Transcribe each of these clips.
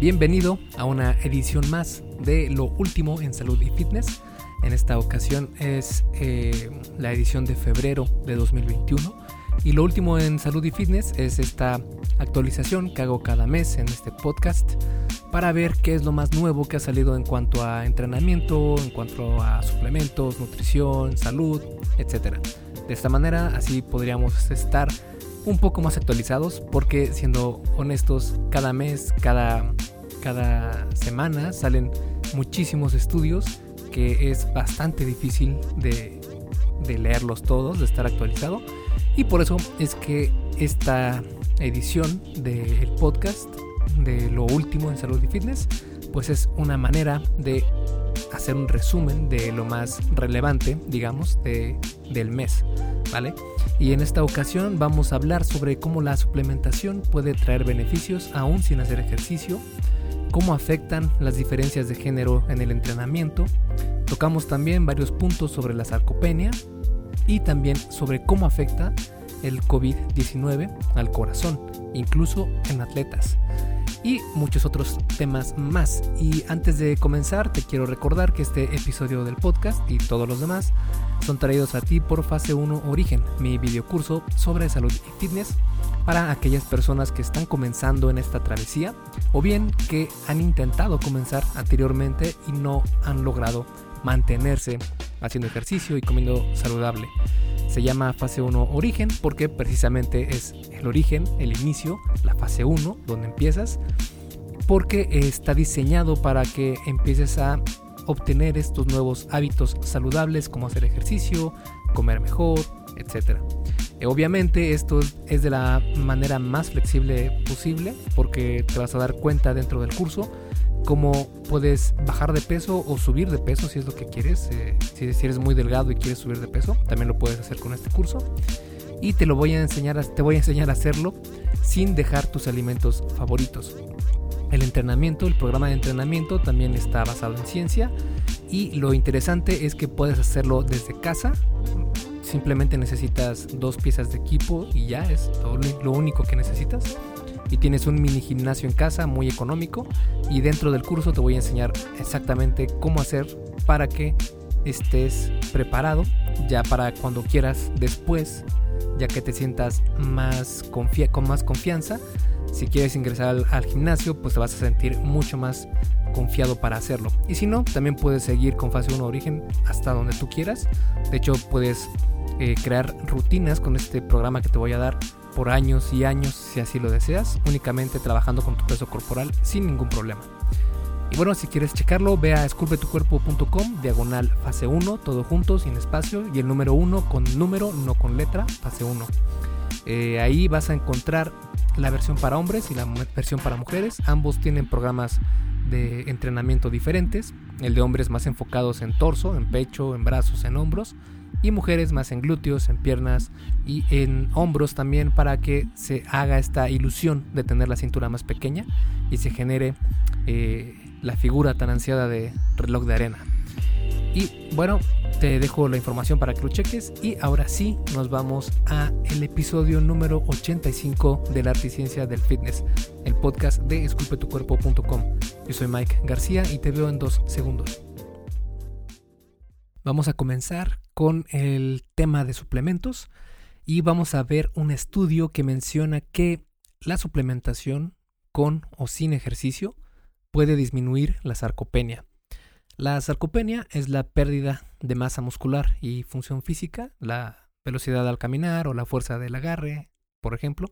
Bienvenido a una edición más de Lo Último en Salud y Fitness. En esta ocasión es eh, la edición de febrero de 2021. Y lo último en salud y fitness es esta actualización que hago cada mes en este podcast para ver qué es lo más nuevo que ha salido en cuanto a entrenamiento, en cuanto a suplementos, nutrición, salud, etc. De esta manera así podríamos estar un poco más actualizados porque siendo honestos, cada mes, cada, cada semana salen muchísimos estudios que es bastante difícil de, de leerlos todos, de estar actualizado. Y por eso es que esta edición del podcast de lo último en salud y fitness, pues es una manera de hacer un resumen de lo más relevante, digamos, de, del mes, ¿vale? Y en esta ocasión vamos a hablar sobre cómo la suplementación puede traer beneficios aún sin hacer ejercicio, cómo afectan las diferencias de género en el entrenamiento, tocamos también varios puntos sobre la sarcopenia y también sobre cómo afecta el COVID-19 al corazón, incluso en atletas y muchos otros temas más. Y antes de comenzar, te quiero recordar que este episodio del podcast y todos los demás son traídos a ti por Fase 1 Origen, mi videocurso sobre salud y fitness para aquellas personas que están comenzando en esta travesía o bien que han intentado comenzar anteriormente y no han logrado mantenerse haciendo ejercicio y comiendo saludable. Se llama fase 1 origen porque precisamente es el origen, el inicio, la fase 1, donde empiezas, porque está diseñado para que empieces a obtener estos nuevos hábitos saludables como hacer ejercicio, comer mejor, etc. Eh, obviamente esto es de la manera más flexible posible porque te vas a dar cuenta dentro del curso cómo puedes bajar de peso o subir de peso si es lo que quieres. Eh, si, eres muy delgado y quieres subir de peso, también lo puedes hacer con este curso. Y te lo voy a enseñar, te voy a enseñar a hacerlo sin dejar tus alimentos favoritos. El entrenamiento, el programa de entrenamiento también está basado en ciencia y lo interesante es que puedes hacerlo desde casa. Simplemente necesitas dos piezas de equipo y ya es lo único que necesitas y tienes un mini gimnasio en casa muy económico y dentro del curso te voy a enseñar exactamente cómo hacer para que estés preparado ya para cuando quieras después ya que te sientas más con más confianza. Si quieres ingresar al, gimnasio pues te vas a sentir mucho más confiado para hacerlo. Y si no también puedes seguir con fase 1 origen hasta donde tú quieras. De hecho puedes eh, crear rutinas con este programa que te voy a dar por años y años si así lo deseas, únicamente trabajando con tu peso corporal sin ningún problema. Y bueno, si quieres checarlo, ve a diagonal fase 1, todo junto, sin espacio, y el número 1 con número, no con letra, fase 1. Eh, ahí vas a encontrar la versión para hombres y la versión para mujeres. Ambos tienen programas de entrenamiento diferentes. El de hombres más enfocados en torso, en pecho, en brazos, en hombros y mujeres más en glúteos, en piernas y en hombros también para que se haga esta ilusión de tener la cintura más pequeña y se genere eh, la figura tan ansiada de reloj de arena. Y bueno, te dejo la información para que lo cheques y ahora sí nos vamos a el episodio número 85 de la y ciencia del fitness, el podcast de esculpetucuerpo.com. Yo soy Mike García y te veo en dos segundos. Vamos a comenzar con el tema de suplementos y vamos a ver un estudio que menciona que la suplementación con o sin ejercicio puede disminuir la sarcopenia. La sarcopenia es la pérdida de masa muscular y función física, la velocidad al caminar o la fuerza del agarre, por ejemplo,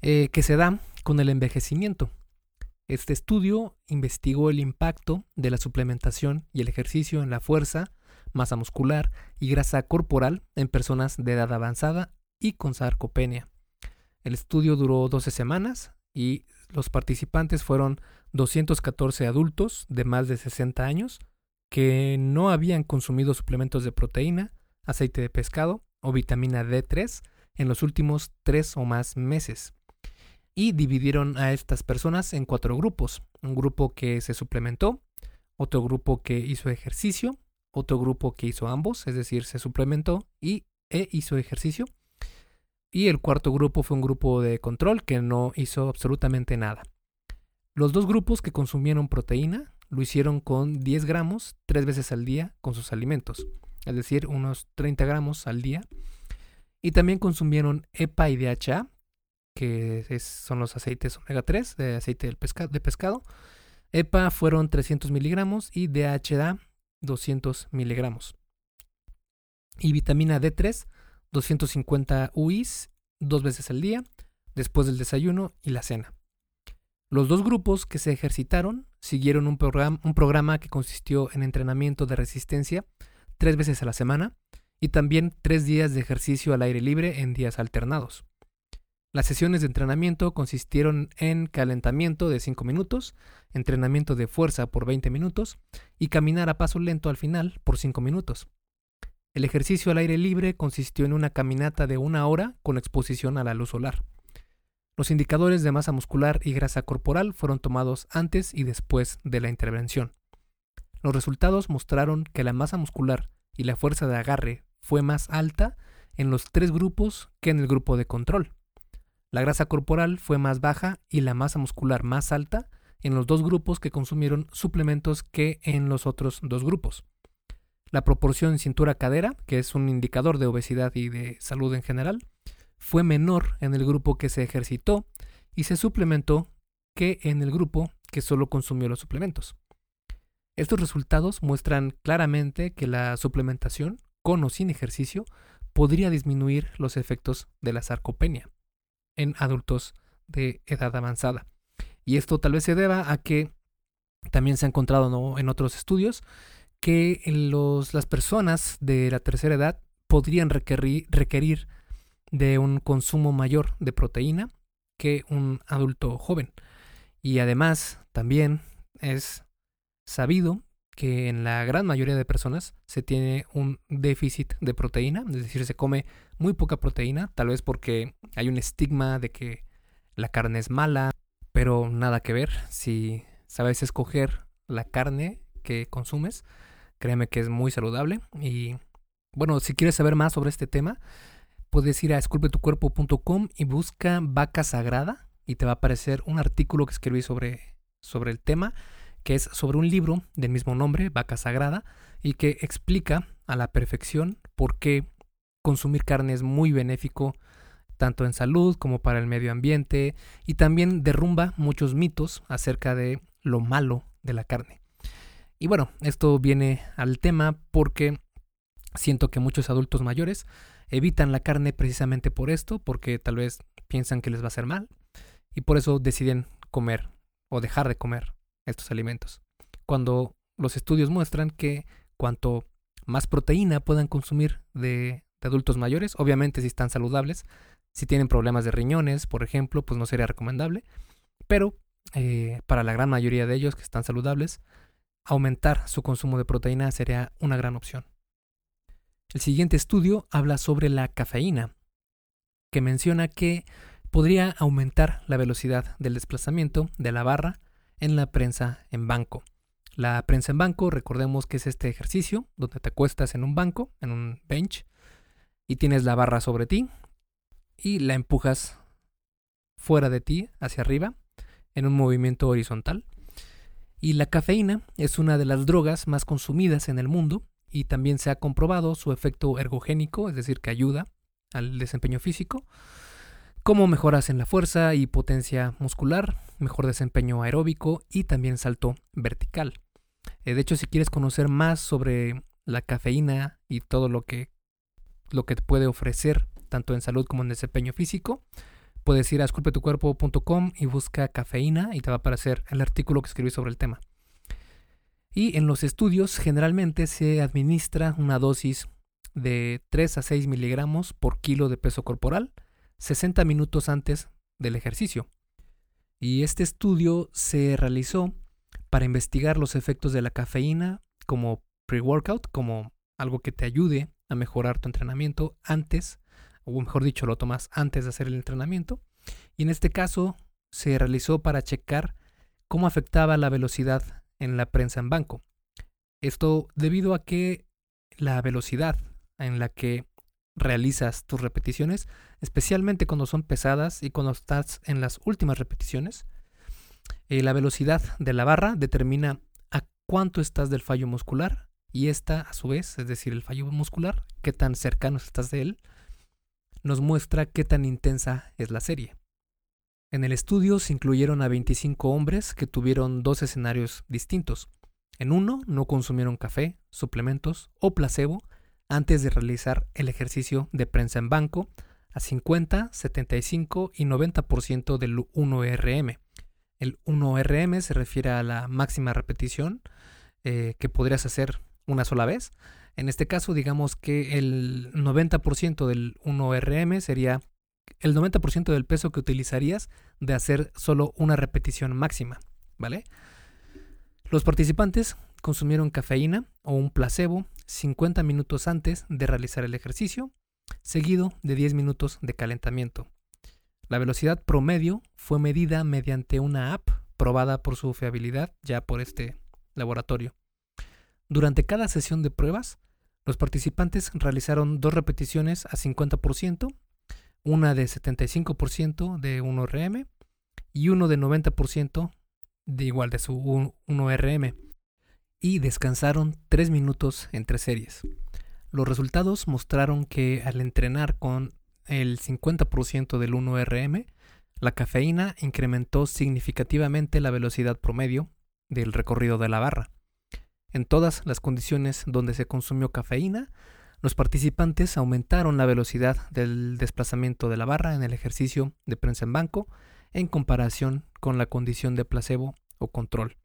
eh, que se da con el envejecimiento. Este estudio investigó el impacto de la suplementación y el ejercicio en la fuerza, masa muscular y grasa corporal en personas de edad avanzada y con sarcopenia. El estudio duró 12 semanas y los participantes fueron 214 adultos de más de 60 años que no habían consumido suplementos de proteína, aceite de pescado o vitamina D3 en los últimos tres o más meses. Y dividieron a estas personas en cuatro grupos. Un grupo que se suplementó, otro grupo que hizo ejercicio, otro grupo que hizo ambos, es decir, se suplementó y e hizo ejercicio. Y el cuarto grupo fue un grupo de control que no hizo absolutamente nada. Los dos grupos que consumieron proteína lo hicieron con 10 gramos tres veces al día con sus alimentos, es decir, unos 30 gramos al día. Y también consumieron EPA y DHA, que son los aceites omega 3 de aceite de pescado. EPA fueron 300 miligramos y DHA 200 miligramos. Y vitamina D3, 250 UIs dos veces al día, después del desayuno y la cena. Los dos grupos que se ejercitaron siguieron un, un programa que consistió en entrenamiento de resistencia tres veces a la semana y también tres días de ejercicio al aire libre en días alternados. Las sesiones de entrenamiento consistieron en calentamiento de 5 minutos, entrenamiento de fuerza por 20 minutos y caminar a paso lento al final por 5 minutos. El ejercicio al aire libre consistió en una caminata de una hora con exposición a la luz solar. Los indicadores de masa muscular y grasa corporal fueron tomados antes y después de la intervención. Los resultados mostraron que la masa muscular y la fuerza de agarre fue más alta en los tres grupos que en el grupo de control. La grasa corporal fue más baja y la masa muscular más alta en los dos grupos que consumieron suplementos que en los otros dos grupos. La proporción cintura-cadera, que es un indicador de obesidad y de salud en general, fue menor en el grupo que se ejercitó y se suplementó que en el grupo que solo consumió los suplementos. Estos resultados muestran claramente que la suplementación, con o sin ejercicio, podría disminuir los efectos de la sarcopenia en adultos de edad avanzada. Y esto tal vez se deba a que también se ha encontrado en otros estudios que los, las personas de la tercera edad podrían requerir, requerir de un consumo mayor de proteína que un adulto joven. Y además también es sabido que en la gran mayoría de personas se tiene un déficit de proteína, es decir, se come muy poca proteína, tal vez porque hay un estigma de que la carne es mala, pero nada que ver. Si sabes escoger la carne que consumes, créeme que es muy saludable. Y bueno, si quieres saber más sobre este tema, puedes ir a esculpetucuerpo.com y busca vaca sagrada y te va a aparecer un artículo que escribí sobre, sobre el tema que es sobre un libro del mismo nombre, Vaca Sagrada, y que explica a la perfección por qué consumir carne es muy benéfico tanto en salud como para el medio ambiente y también derrumba muchos mitos acerca de lo malo de la carne. Y bueno, esto viene al tema porque siento que muchos adultos mayores evitan la carne precisamente por esto, porque tal vez piensan que les va a hacer mal y por eso deciden comer o dejar de comer estos alimentos. Cuando los estudios muestran que cuanto más proteína puedan consumir de, adultos mayores, obviamente si están saludables, si tienen problemas de riñones, por ejemplo, pues no sería recomendable, pero eh, para la gran mayoría de ellos que están saludables, aumentar su consumo de proteína sería una gran opción. El siguiente estudio habla sobre la cafeína, que menciona que podría aumentar la velocidad del desplazamiento de la barra en la prensa en banco. La prensa en banco, recordemos que es este ejercicio donde te acuestas en un banco, en un bench, y tienes la barra sobre ti y la empujas fuera de ti, hacia arriba, en un movimiento horizontal. Y la cafeína es una de las drogas más consumidas en el mundo y también se ha comprobado su efecto ergogénico, es decir, que ayuda al desempeño físico, como mejoras en la fuerza y potencia muscular, mejor desempeño aeróbico y también salto vertical. Eh, de hecho, si quieres conocer más sobre la cafeína y todo lo que, lo que te puede ofrecer, tanto en salud como en desempeño físico, puedes ir a esculpetucuerpo.com y busca cafeína y te va a aparecer el artículo que escribí sobre el tema. Y en los estudios generalmente se administra una dosis de 3 a 6 miligramos por kilo de peso corporal 60 minutos antes del ejercicio. Y este estudio se realizó para investigar los efectos de la cafeína como pre-workout, como algo que te ayude a mejorar tu entrenamiento antes, o mejor dicho, lo tomas antes de hacer el entrenamiento. Y en este caso se realizó para checar cómo afectaba la velocidad en la prensa en banco. Esto debido a que la velocidad en la que realizas tus repeticiones, especialmente cuando son pesadas y cuando estás en las últimas repeticiones, Eh, la velocidad de la barra determina a cuánto estás del fallo muscular y esta, a su vez, es decir, el fallo muscular, qué tan cercano estás de él, nos muestra qué tan intensa es la serie. En el estudio se incluyeron a 25 hombres que tuvieron dos escenarios distintos. En uno no consumieron café, suplementos o placebo antes de realizar el ejercicio de prensa en banco a 50, 75 y 90% del 1RM. El 1RM se refiere a la máxima repetición eh, que podrías hacer una sola vez. En este caso, digamos que el 90% del 1RM sería el 90% del peso que utilizarías de hacer solo una repetición máxima, ¿vale? Los participantes consumieron cafeína o un placebo 50 minutos antes de realizar el ejercicio, seguido de 10 minutos de calentamiento. La velocidad promedio fue medida mediante una app probada por su fiabilidad ya por este laboratorio. Durante cada sesión de pruebas, los participantes realizaron dos repeticiones a 50% una de 75% de 1RM y uno de 90% de igual de su 1RM y descansaron 3 minutos entre series. Los resultados mostraron que al entrenar con el 50% del 1RM, la cafeína incrementó significativamente la velocidad promedio del recorrido de la barra. En todas las condiciones donde se consumió cafeína, los participantes aumentaron la velocidad del desplazamiento de la barra en el ejercicio de prensa en banco en comparación con la condición de placebo o control.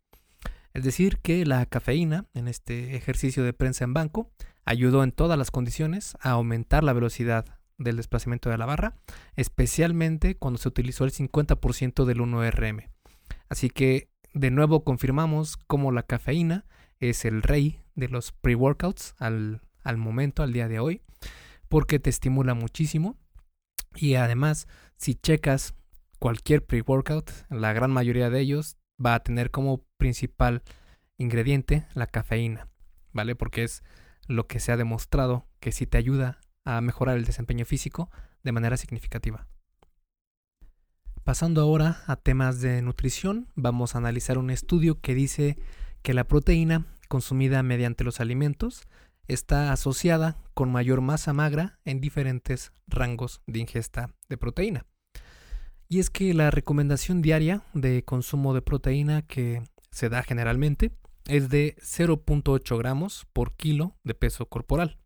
Es decir, que la cafeína en este ejercicio de prensa en banco ayudó en todas las condiciones a aumentar la velocidad del desplazamiento de la barra, especialmente cuando se utilizó el 50% del 1RM. Así que de nuevo confirmamos cómo la cafeína es el rey de los pre-workouts al al momento, al día de hoy, porque te estimula muchísimo. Y además, si checas cualquier pre-workout, la gran mayoría de ellos va a tener como principal ingrediente la cafeína, ¿vale? Porque es lo que se ha demostrado que sí te ayuda a mejorar el desempeño físico de manera significativa. Pasando ahora a temas de nutrición, vamos a analizar un estudio que dice que la proteína consumida mediante los alimentos está asociada con mayor masa magra en diferentes rangos de ingesta de proteína. Y es que la recomendación diaria de consumo de proteína que se da generalmente es de 0.8 gramos por kilo de peso corporal.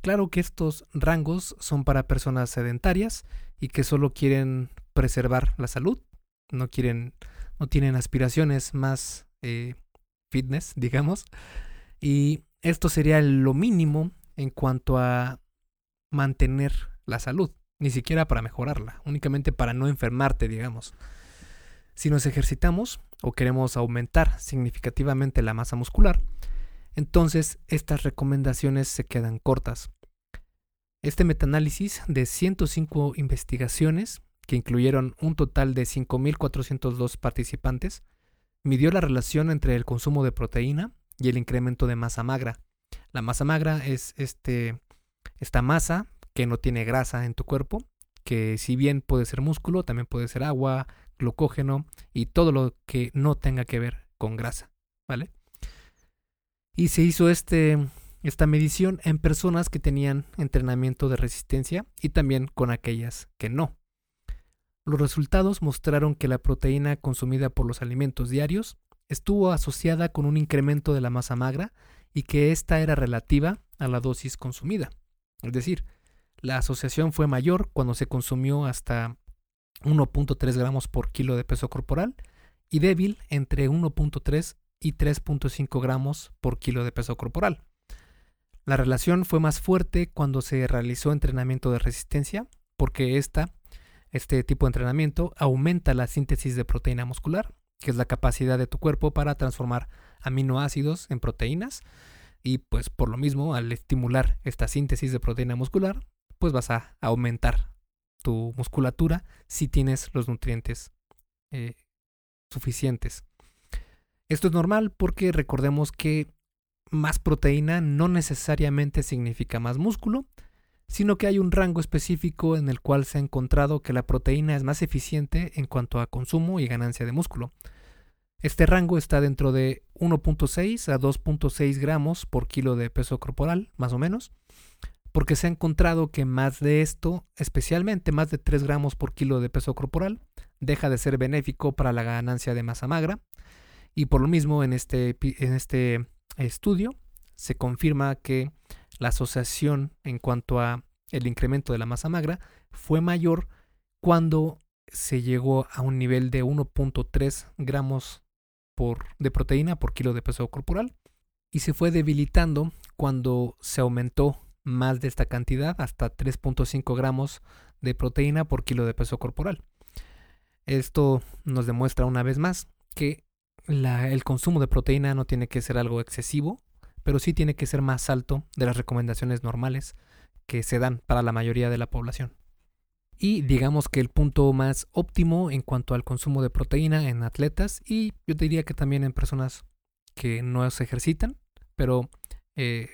Claro que estos rangos son para personas sedentarias y que solo quieren preservar la salud, no quieren, no tienen aspiraciones más eh, fitness, digamos, y esto sería lo mínimo en cuanto a mantener la salud, ni siquiera para mejorarla, únicamente para no enfermarte, digamos. Si nos ejercitamos o queremos aumentar significativamente la masa muscular, entonces estas recomendaciones se quedan cortas. Este metaanálisis de 105 investigaciones, que incluyeron un total de 5.402 participantes, midió la relación entre el consumo de proteína y el incremento de masa magra. La masa magra es este, esta masa que no tiene grasa en tu cuerpo, que si bien puede ser músculo, también puede ser agua, glucógeno y todo lo que no tenga que ver con grasa, ¿vale? Y se hizo este, esta medición en personas que tenían entrenamiento de resistencia y también con aquellas que no. Los resultados mostraron que la proteína consumida por los alimentos diarios estuvo asociada con un incremento de la masa magra y que ésta era relativa a la dosis consumida. Es decir, la asociación fue mayor cuando se consumió hasta 1.3 gramos por kilo de peso corporal y débil entre 1.3 y 3.5 gramos por kilo de peso corporal. La relación fue más fuerte cuando se realizó entrenamiento de resistencia, porque este tipo de entrenamiento aumenta la síntesis de proteína muscular que es la capacidad de tu cuerpo para transformar aminoácidos en proteínas. Y pues por lo mismo, al estimular esta síntesis de proteína muscular, pues vas a aumentar tu musculatura si tienes los nutrientes eh, suficientes. Esto es normal porque recordemos que más proteína no necesariamente significa más músculo, sino que hay un rango específico en el cual se ha encontrado que la proteína es más eficiente en cuanto a consumo y ganancia de músculo. Este rango está dentro de 1.6 a 2.6 gramos por kilo de peso corporal, más o menos, porque se ha encontrado que más de esto, especialmente más de 3 gramos por kilo de peso corporal, deja de ser benéfico para la ganancia de masa magra, y por lo mismo en este, en este estudio se confirma que la asociación en cuanto a el incremento de la masa magra fue mayor cuando se llegó a un nivel de 1.3 gramos por, de proteína por kilo de peso corporal y se fue debilitando cuando se aumentó más de esta cantidad hasta 3.5 gramos de proteína por kilo de peso corporal. Esto nos demuestra una vez más que el consumo de proteína no tiene que ser algo excesivo, pero sí tiene que ser más alto de las recomendaciones normales que se dan para la mayoría de la población. Y digamos que el punto más óptimo en cuanto al consumo de proteína en atletas y yo diría que también en personas que no se ejercitan, pero eh,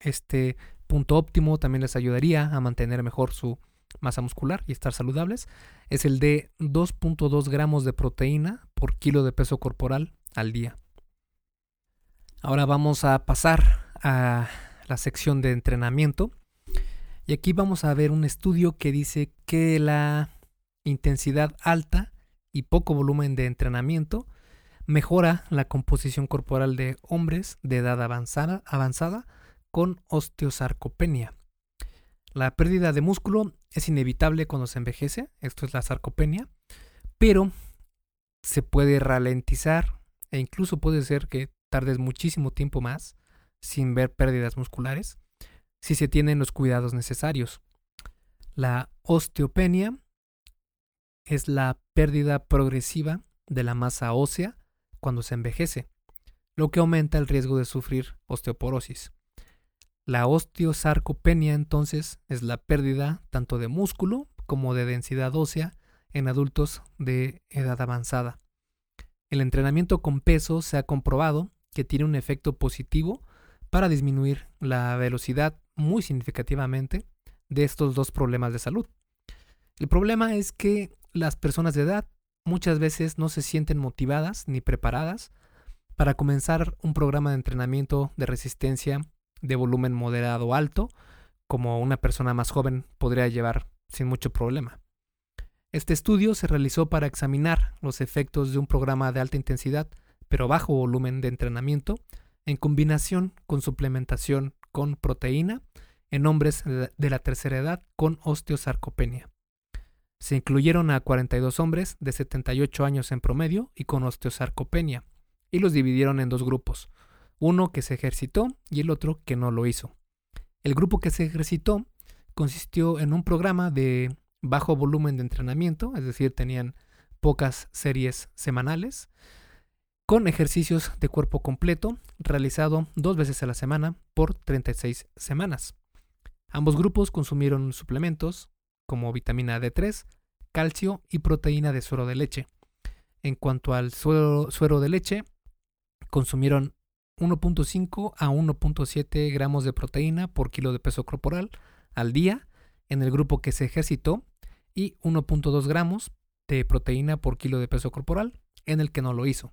este punto óptimo también les ayudaría a mantener mejor su masa muscular y estar saludables, es el de 2.2 gramos de proteína por kilo de peso corporal al día. Ahora vamos a pasar a la sección de entrenamiento. Y aquí vamos a ver un estudio que dice que la intensidad alta y poco volumen de entrenamiento mejora la composición corporal de hombres de edad avanzada, avanzada con osteosarcopenia. La pérdida de músculo es inevitable cuando se envejece, esto es la sarcopenia, pero se puede ralentizar e incluso puede ser que tardes muchísimo tiempo más sin ver pérdidas musculares si se tienen los cuidados necesarios. La osteopenia es la pérdida progresiva de la masa ósea cuando se envejece, lo que aumenta el riesgo de sufrir osteoporosis. La osteosarcopenia entonces es la pérdida tanto de músculo como de densidad ósea en adultos de edad avanzada. El entrenamiento con peso se ha comprobado que tiene un efecto positivo para disminuir la velocidad muy significativamente de estos dos problemas de salud. El problema es que las personas de edad muchas veces no se sienten motivadas ni preparadas para comenzar un programa de entrenamiento de resistencia de volumen moderado alto, como una persona más joven podría llevar sin mucho problema. Este estudio se realizó para examinar los efectos de un programa de alta intensidad pero bajo volumen de entrenamiento, en combinación con suplementación con proteína en hombres de la tercera edad con osteosarcopenia. Se incluyeron a 42 hombres de 78 años en promedio y con osteosarcopenia, y los dividieron en dos grupos, uno que se ejercitó y el otro que no lo hizo. El grupo que se ejercitó consistió en un programa de bajo volumen de entrenamiento, es decir, tenían pocas series semanales, con ejercicios de cuerpo completo realizado dos veces a la semana por 36 semanas. Ambos grupos consumieron suplementos como vitamina D3, calcio y proteína de suero de leche. En cuanto al suero, de leche, consumieron 1.5 a 1.7 gramos de proteína por kilo de peso corporal al día en el grupo que se ejercitó y 1.2 gramos de proteína por kilo de peso corporal en el que no lo hizo.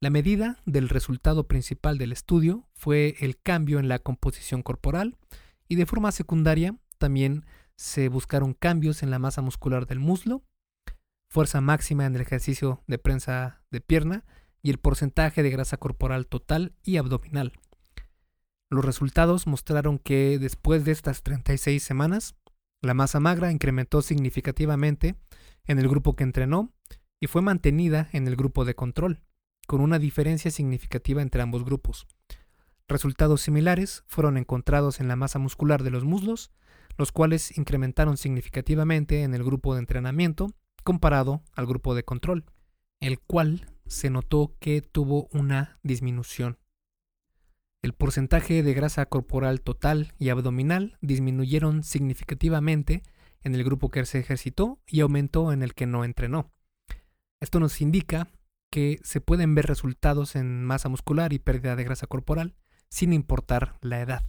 La medida del resultado principal del estudio fue el cambio en la composición corporal y de forma secundaria también se buscaron cambios en la masa muscular del muslo, fuerza máxima en el ejercicio de prensa de pierna y el porcentaje de grasa corporal total y abdominal. Los resultados mostraron que después de estas 36 semanas, la masa magra incrementó significativamente en el grupo que entrenó y fue mantenida en el grupo de control con una diferencia significativa entre ambos grupos. Resultados similares fueron encontrados en la masa muscular de los muslos, los cuales incrementaron significativamente en el grupo de entrenamiento comparado al grupo de control, el cual se notó que tuvo una disminución. El porcentaje de grasa corporal total y abdominal disminuyeron significativamente en el grupo que se ejercitó y aumentó en el que no entrenó. Esto nos indica que se pueden ver resultados en masa muscular y pérdida de grasa corporal sin importar la edad.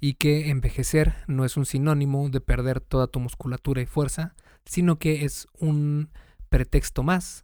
y que envejecer no es un sinónimo de perder toda tu musculatura y fuerza, sino que es un pretexto más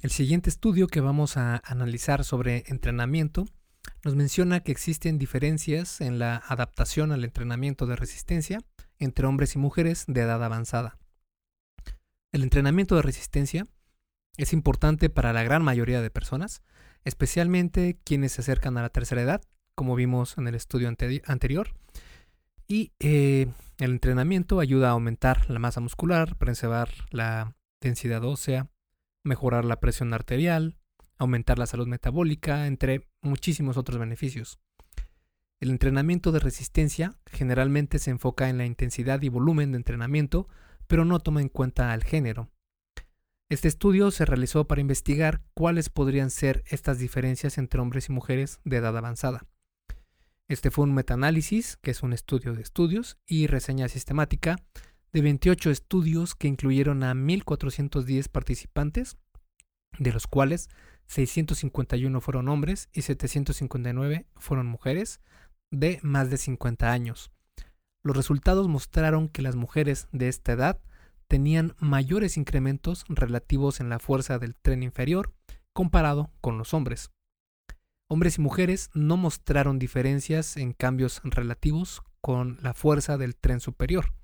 El siguiente estudio que vamos a analizar sobre entrenamiento nos menciona que existen diferencias en la adaptación al entrenamiento de resistencia entre hombres y mujeres de edad avanzada. El entrenamiento de resistencia es importante para la gran mayoría de personas, especialmente quienes se acercan a la tercera edad, como vimos en el estudio anterior. Y eh, el entrenamiento ayuda a aumentar la masa muscular, preservar la densidad ósea, mejorar la presión arterial, aumentar la salud metabólica, entre muchísimos otros beneficios. El entrenamiento de resistencia generalmente se enfoca en la intensidad y volumen de entrenamiento, pero no toma en cuenta al género. Este estudio se realizó para investigar cuáles podrían ser estas diferencias entre hombres y mujeres de edad avanzada. Este fue un metaanálisis, que es un estudio de estudios, y reseña sistemática de 28 estudios que incluyeron a 1.410 participantes, de los cuales 651 fueron hombres y 759 fueron mujeres de más de 50 años. Los resultados mostraron que las mujeres de esta edad tenían mayores incrementos relativos en la fuerza del tren inferior comparado con los hombres. Hombres y mujeres no mostraron diferencias en cambios relativos con la fuerza del tren superior,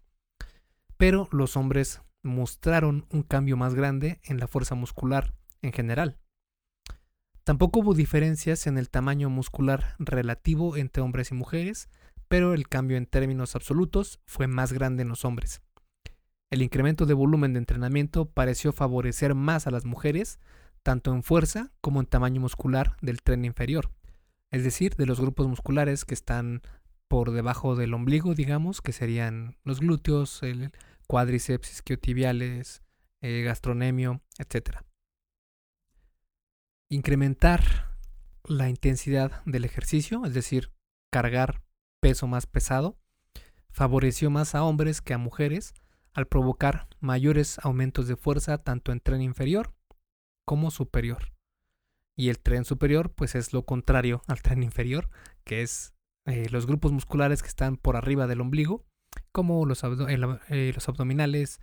pero los hombres mostraron un cambio más grande en la fuerza muscular en general. Tampoco hubo diferencias en el tamaño muscular relativo entre hombres y mujeres, pero el cambio en términos absolutos fue más grande en los hombres. El incremento de volumen de entrenamiento pareció favorecer más a las mujeres, tanto en fuerza como en tamaño muscular del tren inferior, es decir, de los grupos musculares que están por debajo del ombligo, digamos, que serían los glúteos, el cuádriceps, isquiotibiales, el gastronemio, etc. Incrementar la intensidad del ejercicio, es decir, cargar peso más pesado, favoreció más a hombres que a mujeres, al provocar mayores aumentos de fuerza tanto en tren inferior como superior. Y el tren superior pues es lo contrario al tren inferior, que es eh, los grupos musculares que están por arriba del ombligo, como los, eh, abdominales,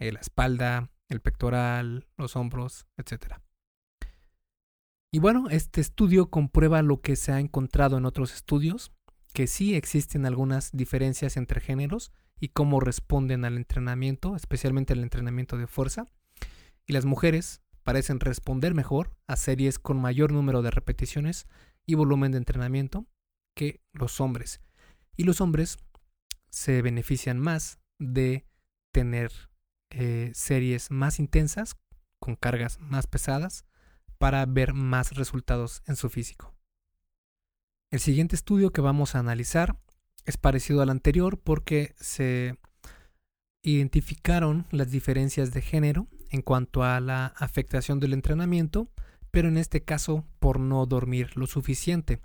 eh, la espalda, el pectoral, los hombros, etc. Y bueno, este estudio comprueba lo que se ha encontrado en otros estudios, que sí existen algunas diferencias entre géneros y cómo responden al entrenamiento, especialmente al entrenamiento de fuerza. Y las mujeres parecen responder mejor a series con mayor número de repeticiones y volumen de entrenamiento que los hombres. Y los hombres se benefician más de tener eh, series más intensas, con cargas más pesadas, para ver más resultados en su físico. El siguiente estudio que vamos a analizar es parecido al anterior porque se identificaron las diferencias de género en cuanto a la afectación del entrenamiento, pero en este caso por no dormir lo suficiente.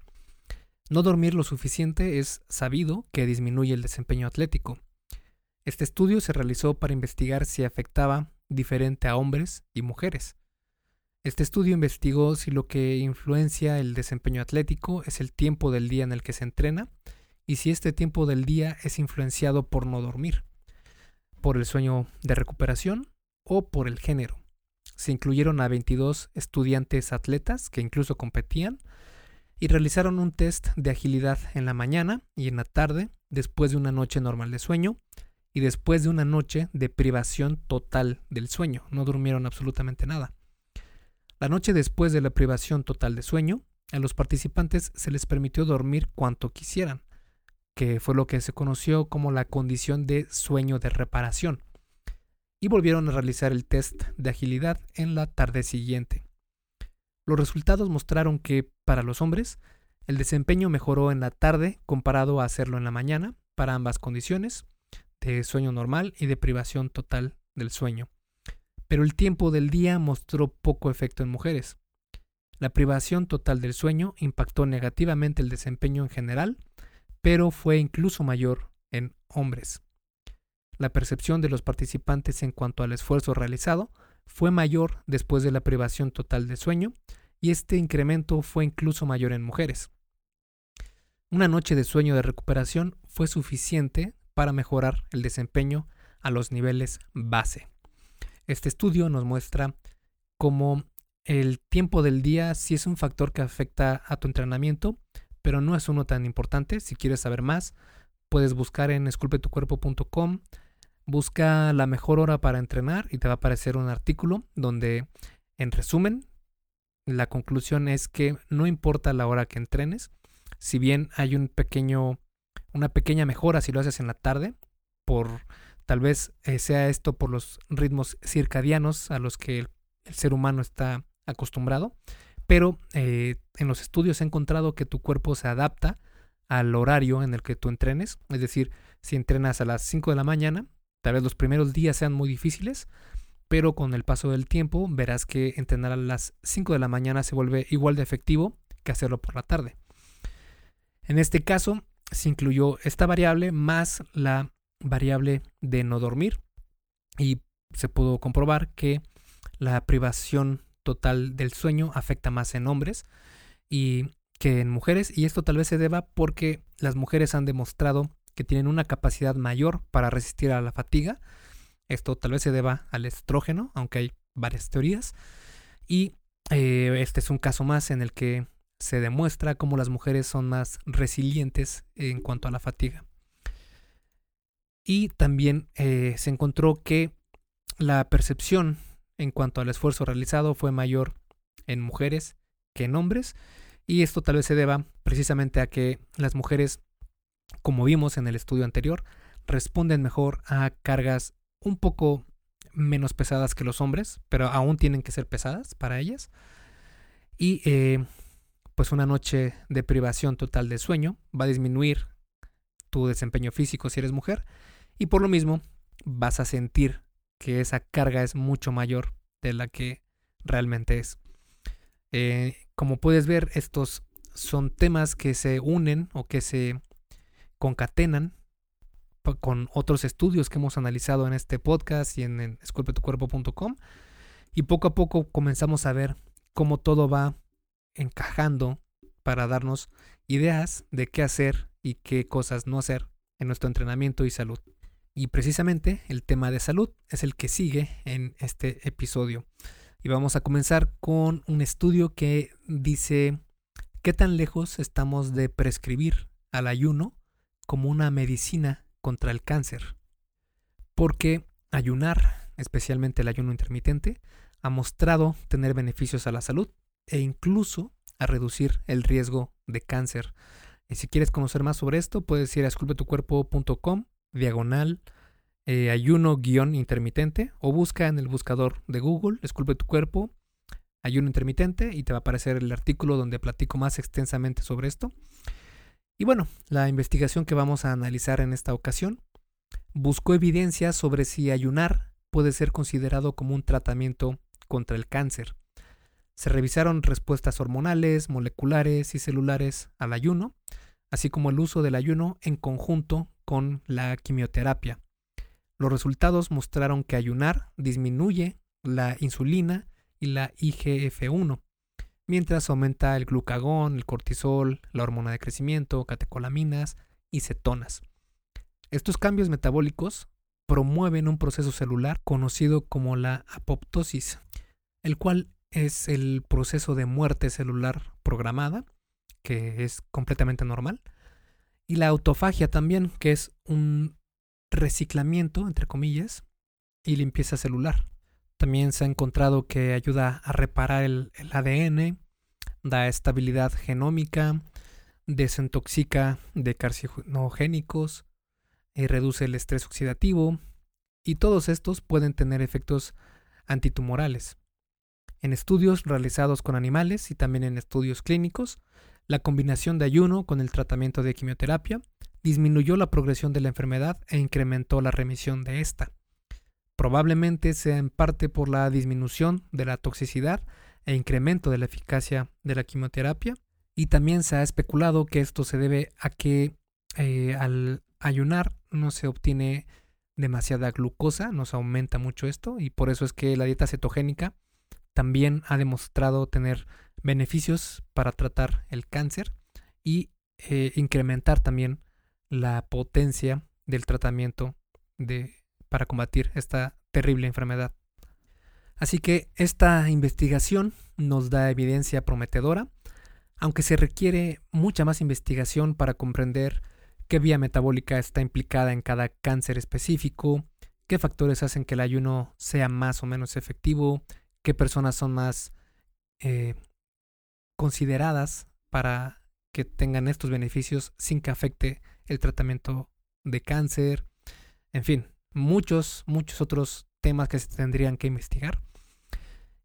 No dormir lo suficiente es sabido que disminuye el desempeño atlético. Este estudio se realizó para investigar si afectaba diferente a hombres y mujeres. Este estudio investigó si lo que influencia el desempeño atlético es el tiempo del día en el que se entrena y si este tiempo del día es influenciado por no dormir, por el sueño de recuperación o por el género. Se incluyeron a 22 estudiantes atletas que incluso competían y realizaron un test de agilidad en la mañana y en la tarde después de una noche normal de sueño y después de una noche de privación total del sueño. No durmieron absolutamente nada. La noche después de la privación total de sueño, a los participantes se les permitió dormir cuanto quisieran, que fue lo que se conoció como la condición de sueño de reparación, y volvieron a realizar el test de agilidad en la tarde siguiente. Los resultados mostraron que, para los hombres, el desempeño mejoró en la tarde comparado a hacerlo en la mañana para ambas condiciones, de sueño normal y de privación total del sueño. Pero el tiempo del día mostró poco efecto en mujeres. La privación total del sueño impactó negativamente el desempeño en general, pero fue incluso mayor en hombres. La percepción de los participantes en cuanto al esfuerzo realizado fue mayor después de la privación total de sueño, y este incremento fue incluso mayor en mujeres. Una noche de sueño de recuperación fue suficiente para mejorar el desempeño a los niveles base. Este estudio nos muestra cómo el tiempo del día sí es un factor que afecta a tu entrenamiento, pero no es uno tan importante. Si quieres saber más, puedes buscar en esculpetucuerpo.com, busca la mejor hora para entrenar y te va a aparecer un artículo donde, en resumen, la conclusión es que no importa la hora que entrenes, si bien hay un pequeño, una pequeña mejora si lo haces en la tarde, por tal vez eh, sea esto por los ritmos circadianos a los que el, ser humano está acostumbrado, pero eh, en los estudios he encontrado que tu cuerpo se adapta al horario en el que tú entrenes, es decir, si entrenas a las 5 de la mañana, tal vez los primeros días sean muy difíciles, pero con el paso del tiempo verás que entrenar a las 5 de la mañana se vuelve igual de efectivo que hacerlo por la tarde. En este caso, se incluyó esta variable más la variable de no dormir y se pudo comprobar que la privación total del sueño afecta más en hombres y que en mujeres y esto tal vez se deba porque las mujeres han demostrado que tienen una capacidad mayor para resistir a la fatiga esto tal vez se deba al estrógeno, aunque hay varias teorías. Y eh, este es un caso más en el que se demuestra cómo las mujeres son más resilientes en cuanto a la fatiga. Y también eh, se encontró que la percepción en cuanto al esfuerzo realizado fue mayor en mujeres que en hombres. Y esto tal vez se deba precisamente a que las mujeres, como vimos en el estudio anterior, responden mejor a cargas un poco menos pesadas que los hombres, pero aún tienen que ser pesadas para ellas. Y eh, pues una noche de privación total de sueño va a disminuir tu desempeño físico si eres mujer y por lo mismo vas a sentir que esa carga es mucho mayor de la que realmente es. Eh, como puedes ver, estos son temas que se unen o que se concatenan con otros estudios que hemos analizado en este podcast y en, en esculpetucuerpo.com. Y poco a poco comenzamos a ver cómo todo va encajando para darnos ideas de qué hacer y qué cosas no hacer en nuestro entrenamiento y salud. Y precisamente el tema de salud es el que sigue en este episodio. Y vamos a comenzar con un estudio que dice qué tan lejos estamos de prescribir al ayuno como una medicina contra el cáncer. Porque ayunar, especialmente el ayuno intermitente, ha mostrado tener beneficios a la salud e incluso a reducir el riesgo de cáncer. Y si quieres conocer más sobre esto, puedes ir a esculpetucuerpo.com, diagonal, eh, ayuno guion intermitente, o busca en el buscador de Google, esculpe tu cuerpo, ayuno intermitente, y te va a aparecer el artículo donde platico más extensamente sobre esto. Y bueno, la investigación que vamos a analizar en esta ocasión buscó evidencia sobre si ayunar puede ser considerado como un tratamiento contra el cáncer. Se revisaron respuestas hormonales, moleculares y celulares al ayuno, así como el uso del ayuno en conjunto con la quimioterapia. Los resultados mostraron que ayunar disminuye la insulina y la IGF-1, mientras aumenta el glucagón, el cortisol, la hormona de crecimiento, catecolaminas y cetonas. Estos cambios metabólicos promueven un proceso celular conocido como la apoptosis, el cual es el proceso de muerte celular programada, que es completamente normal, y la autofagia también, que es un reciclamiento, entre comillas, y limpieza celular. También se ha encontrado que ayuda a reparar el, ADN, da estabilidad genómica, desintoxica de carcinogénicos, y eh, reduce el estrés oxidativo, y todos estos pueden tener efectos antitumorales. En estudios realizados con animales y también en estudios clínicos, la combinación de ayuno con el tratamiento de quimioterapia disminuyó la progresión de la enfermedad e incrementó la remisión de esta. Probablemente sea en parte por la disminución de la toxicidad e incremento de la eficacia de la quimioterapia, y también se ha especulado que esto se debe a que eh, al ayunar no se obtiene demasiada glucosa, nos aumenta mucho esto, y por eso es que la dieta cetogénica también ha demostrado tener beneficios para tratar el cáncer y eh, incrementar también la potencia del tratamiento de, para combatir esta terrible enfermedad. Así que esta investigación nos da evidencia prometedora, aunque se requiere mucha más investigación para comprender qué vía metabólica está implicada en cada cáncer específico, qué factores hacen que el ayuno sea más o menos efectivo, qué personas son más eh, consideradas para que tengan estos beneficios sin que afecte el tratamiento de cáncer, en fin, muchos, muchos otros temas que se tendrían que investigar.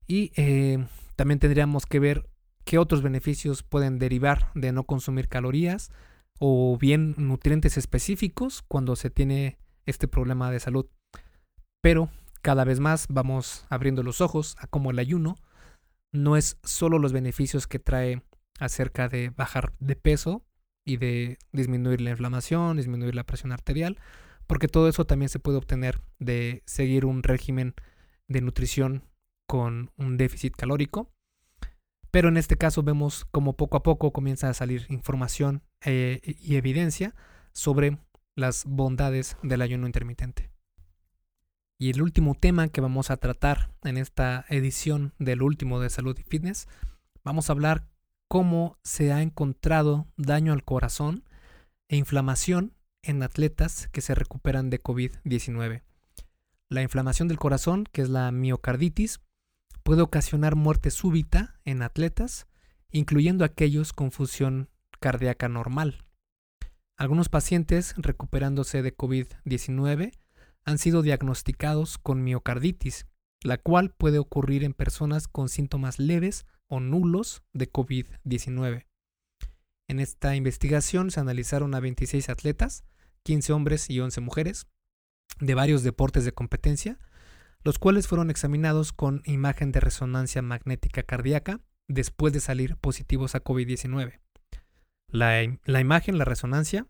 Y eh, también tendríamos que ver qué otros beneficios pueden derivar de no consumir calorías o bien nutrientes específicos cuando se tiene este problema de salud. Pero cada vez más vamos abriendo los ojos a cómo el ayuno no es solo los beneficios que trae acerca de bajar de peso y de disminuir la inflamación, disminuir la presión arterial, porque todo eso también se puede obtener de seguir un régimen de nutrición con un déficit calórico. Pero en este caso vemos como poco a poco comienza a salir información eh, y evidencia sobre las bondades del ayuno intermitente. Y el último tema que vamos a tratar en esta edición del último de salud y fitness, vamos a hablar cómo se ha encontrado daño al corazón e inflamación en atletas que se recuperan de COVID-19. La inflamación del corazón, que es la miocarditis, puede ocasionar muerte súbita en atletas, incluyendo aquellos con fusión cardíaca normal. Algunos pacientes recuperándose de COVID-19 han sido diagnosticados con miocarditis, la cual puede ocurrir en personas con síntomas leves o nulos de COVID-19. En esta investigación se analizaron a 26 atletas, 15 hombres y 11 mujeres, de varios deportes de competencia, los cuales fueron examinados con imagen de resonancia magnética cardíaca después de salir positivos a COVID-19. La, la, imagen, la resonancia,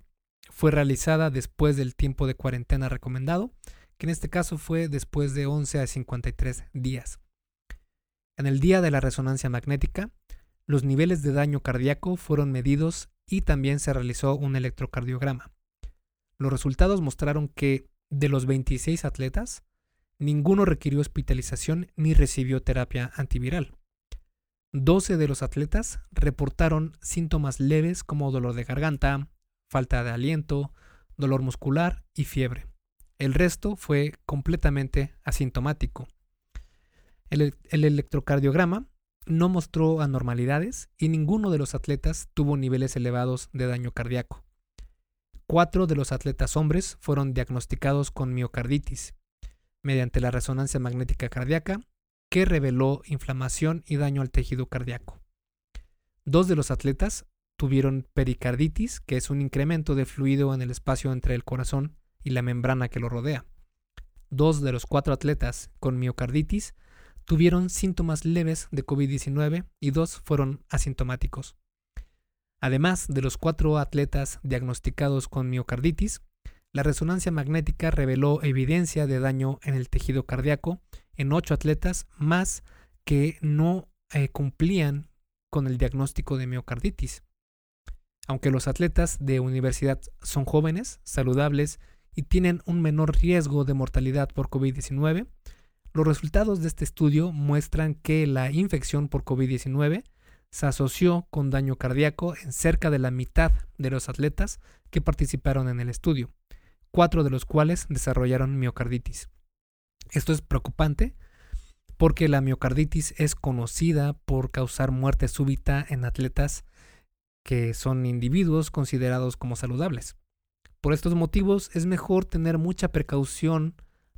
fue realizada después del tiempo de cuarentena recomendado, que en este caso fue después de 11 a 53 días. En el día de la resonancia magnética, los niveles de daño cardíaco fueron medidos y también se realizó un electrocardiograma. Los resultados mostraron que de los 26 atletas, ninguno requirió hospitalización ni recibió terapia antiviral. 12 de los atletas reportaron síntomas leves como dolor de garganta, falta de aliento, dolor muscular y fiebre. El resto fue completamente asintomático. El, electrocardiograma no mostró anormalidades y ninguno de los atletas tuvo niveles elevados de daño cardíaco. Cuatro de los atletas hombres fueron diagnosticados con miocarditis mediante la resonancia magnética cardíaca que reveló inflamación y daño al tejido cardíaco. Dos de los atletas tuvieron pericarditis, que es un incremento de fluido en el espacio entre el corazón y la membrana que lo rodea. Dos de los cuatro atletas con miocarditis tuvieron síntomas leves de COVID-19 y dos fueron asintomáticos. Además de los cuatro atletas diagnosticados con miocarditis, la resonancia magnética reveló evidencia de daño en el tejido cardíaco en ocho atletas más que no eh, cumplían con el diagnóstico de miocarditis. Aunque los atletas de universidad son jóvenes, saludables y tienen un menor riesgo de mortalidad por COVID-19, los resultados de este estudio muestran que la infección por COVID-19 se asoció con daño cardíaco en cerca de la mitad de los atletas que participaron en el estudio, cuatro de los cuales desarrollaron miocarditis. Esto es preocupante porque la miocarditis es conocida por causar muerte súbita en atletas que son individuos considerados como saludables. Por estos motivos es mejor tener mucha precaución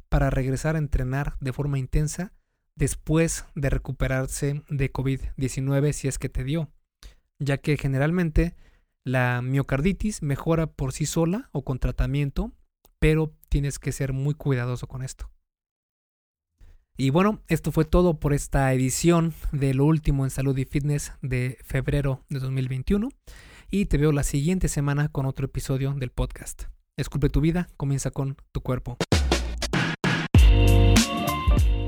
para regresar a entrenar de forma intensa después de recuperarse de COVID-19 si es que te dio, ya que generalmente la miocarditis mejora por sí sola o con tratamiento, pero tienes que ser muy cuidadoso con esto. Y bueno, esto fue todo por esta edición de lo último en salud y fitness de febrero de 2021 y te veo la siguiente semana con otro episodio del podcast. Esculpe tu vida, comienza con tu cuerpo.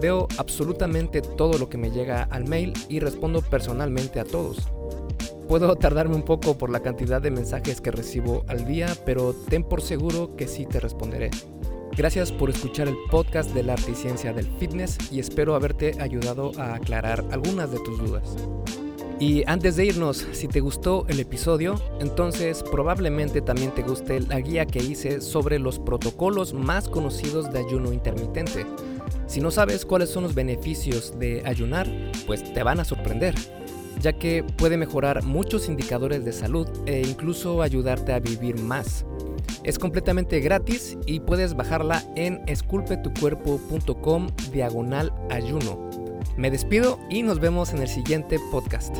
Veo absolutamente todo lo que me llega al mail y respondo personalmente a todos. Puedo tardarme un poco por la cantidad de mensajes que recibo al día, pero ten por seguro que sí te responderé. Gracias por escuchar el podcast de la arte y ciencia del fitness y espero haberte ayudado a aclarar algunas de tus dudas. Y antes de irnos, si te gustó el episodio, entonces probablemente también te guste la guía que hice sobre los protocolos más conocidos de ayuno intermitente. Si no sabes cuáles son los beneficios de ayunar, pues te van a sorprender, ya que puede mejorar muchos indicadores de salud e incluso ayudarte a vivir más. Es completamente gratis y puedes bajarla en esculpetucuerpo.com diagonal ayuno. Me despido y nos vemos en el siguiente podcast.